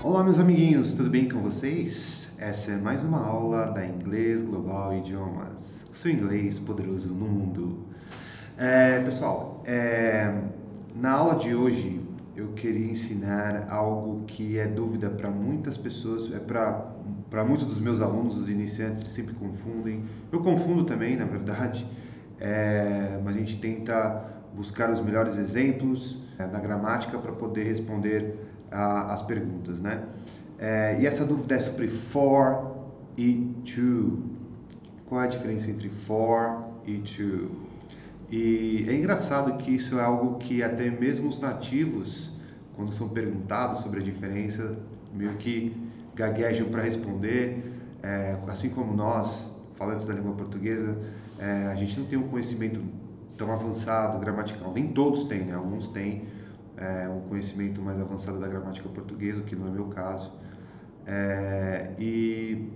Olá, meus amiguinhos, tudo bem com vocês? Essa é mais uma aula da Inglês Global Idiomas, seu inglês poderoso no mundo. É, pessoal, é, na aula de hoje eu queria ensinar algo que é dúvida para muitas pessoas, é para muitos dos meus alunos, os iniciantes, eles sempre confundem. Eu confundo também, na verdade, é, mas a gente tenta buscar os melhores exemplos é, na gramática para poder responder a, as perguntas, né? É, e essa dúvida é sobre for e to. Qual é a diferença entre for e to? E é engraçado que isso é algo que até mesmo os nativos, quando são perguntados sobre a diferença, meio que gaguejam para responder, é, assim como nós, falantes da língua portuguesa, é, a gente não tem um conhecimento tão avançado gramatical. Nem todos têm, né? Alguns têm é, um conhecimento mais avançado da gramática portuguesa, que não é meu caso. É, e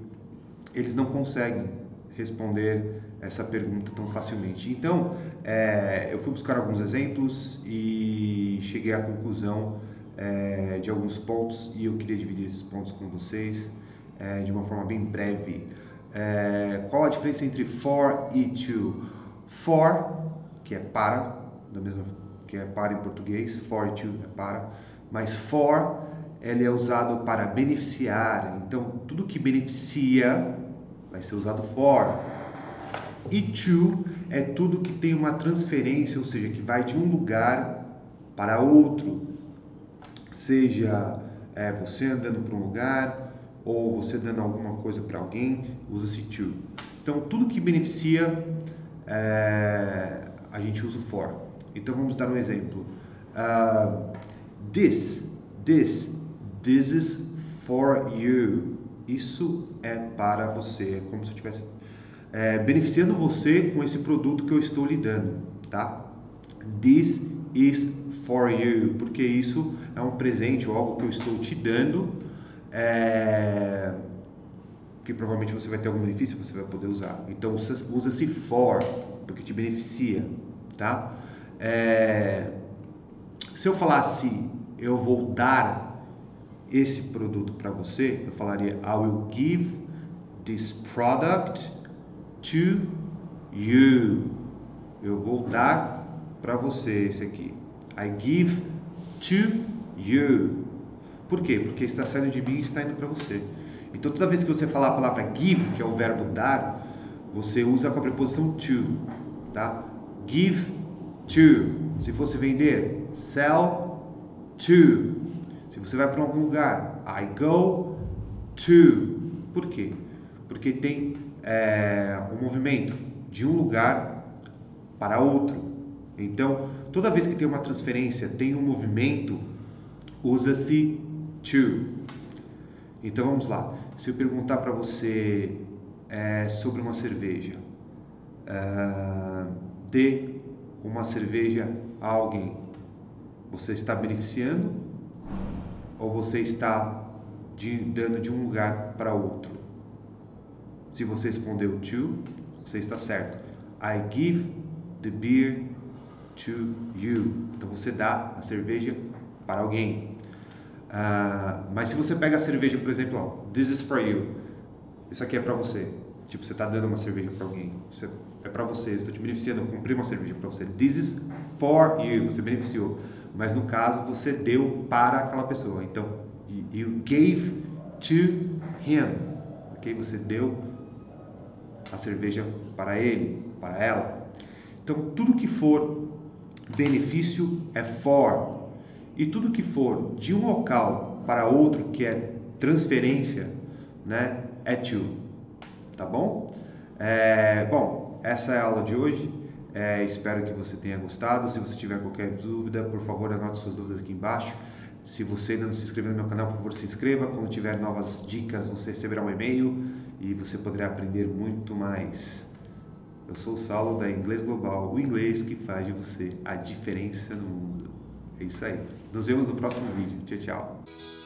eles não conseguem responder essa pergunta tão facilmente. Então, é, eu fui buscar alguns exemplos e cheguei à conclusão é, de alguns pontos e eu queria dividir esses pontos com vocês é, de uma forma bem breve. É, qual a diferença entre for e to? For, que é para, da mesma que é para em português, for to é para, mas for ele é usado para beneficiar. Então, tudo que beneficia vai ser usado for. E to é tudo que tem uma transferência, ou seja, que vai de um lugar para outro. Seja é, você andando para um lugar ou você dando alguma coisa para alguém, usa-se to. Então, tudo que beneficia, é, a gente usa o for. Então vamos dar um exemplo. Uh, this, this, this is for you. Isso é para você. É como se eu estivesse é, beneficiando você com esse produto que eu estou lhe dando, tá? This is for you, porque isso é um presente ou algo que eu estou te dando, é, que provavelmente você vai ter algum benefício, você vai poder usar. Então usa-se for, porque te beneficia, tá? É, se eu falasse eu vou dar esse produto para você, eu falaria I will give this product to you. Eu vou dar para você esse aqui. I give to you. Por quê? Porque está saindo de mim e está indo para você. Então toda vez que você falar a palavra give, que é o verbo dar, você usa com a preposição to, tá? Give to. Se fosse vender, sell to. Se você vai para algum lugar, I go to. Por quê? Porque tem é, um movimento de um lugar para outro. Então, toda vez que tem uma transferência, tem um movimento, usa-se to. Então vamos lá. Se eu perguntar para você é, sobre uma cerveja, uh, dê uma cerveja a alguém, você está beneficiando ou você está de, dando de um lugar para outro? Se você respondeu to, você está certo. I give the beer to you. Então você dá a cerveja para alguém. Uh, mas se você pega a cerveja, por exemplo, ó, this is for you. Isso aqui é para você. Tipo, você está dando uma cerveja para alguém. Você, é para você, estou te beneficiando, eu comprei uma cerveja para você. This is for you, você beneficiou. Mas no caso, você deu para aquela pessoa. Então, you gave to him. Ok? Você deu a cerveja para ele, para ela. Então, tudo que for benefício é for. E tudo que for de um local para outro, que é transferência, né, é to tá bom? É, bom, essa é a aula de hoje. É, espero que você tenha gostado. Se você tiver qualquer dúvida, por favor, anote suas dúvidas aqui embaixo. Se você ainda não se inscreveu no meu canal, por favor, se inscreva. Quando tiver novas dicas, você receberá um e-mail e você poderá aprender muito mais. Eu sou o Saulo da Inglês Global, o inglês que faz de você a diferença no mundo. É isso aí. Nos vemos no próximo vídeo. Tchau, tchau.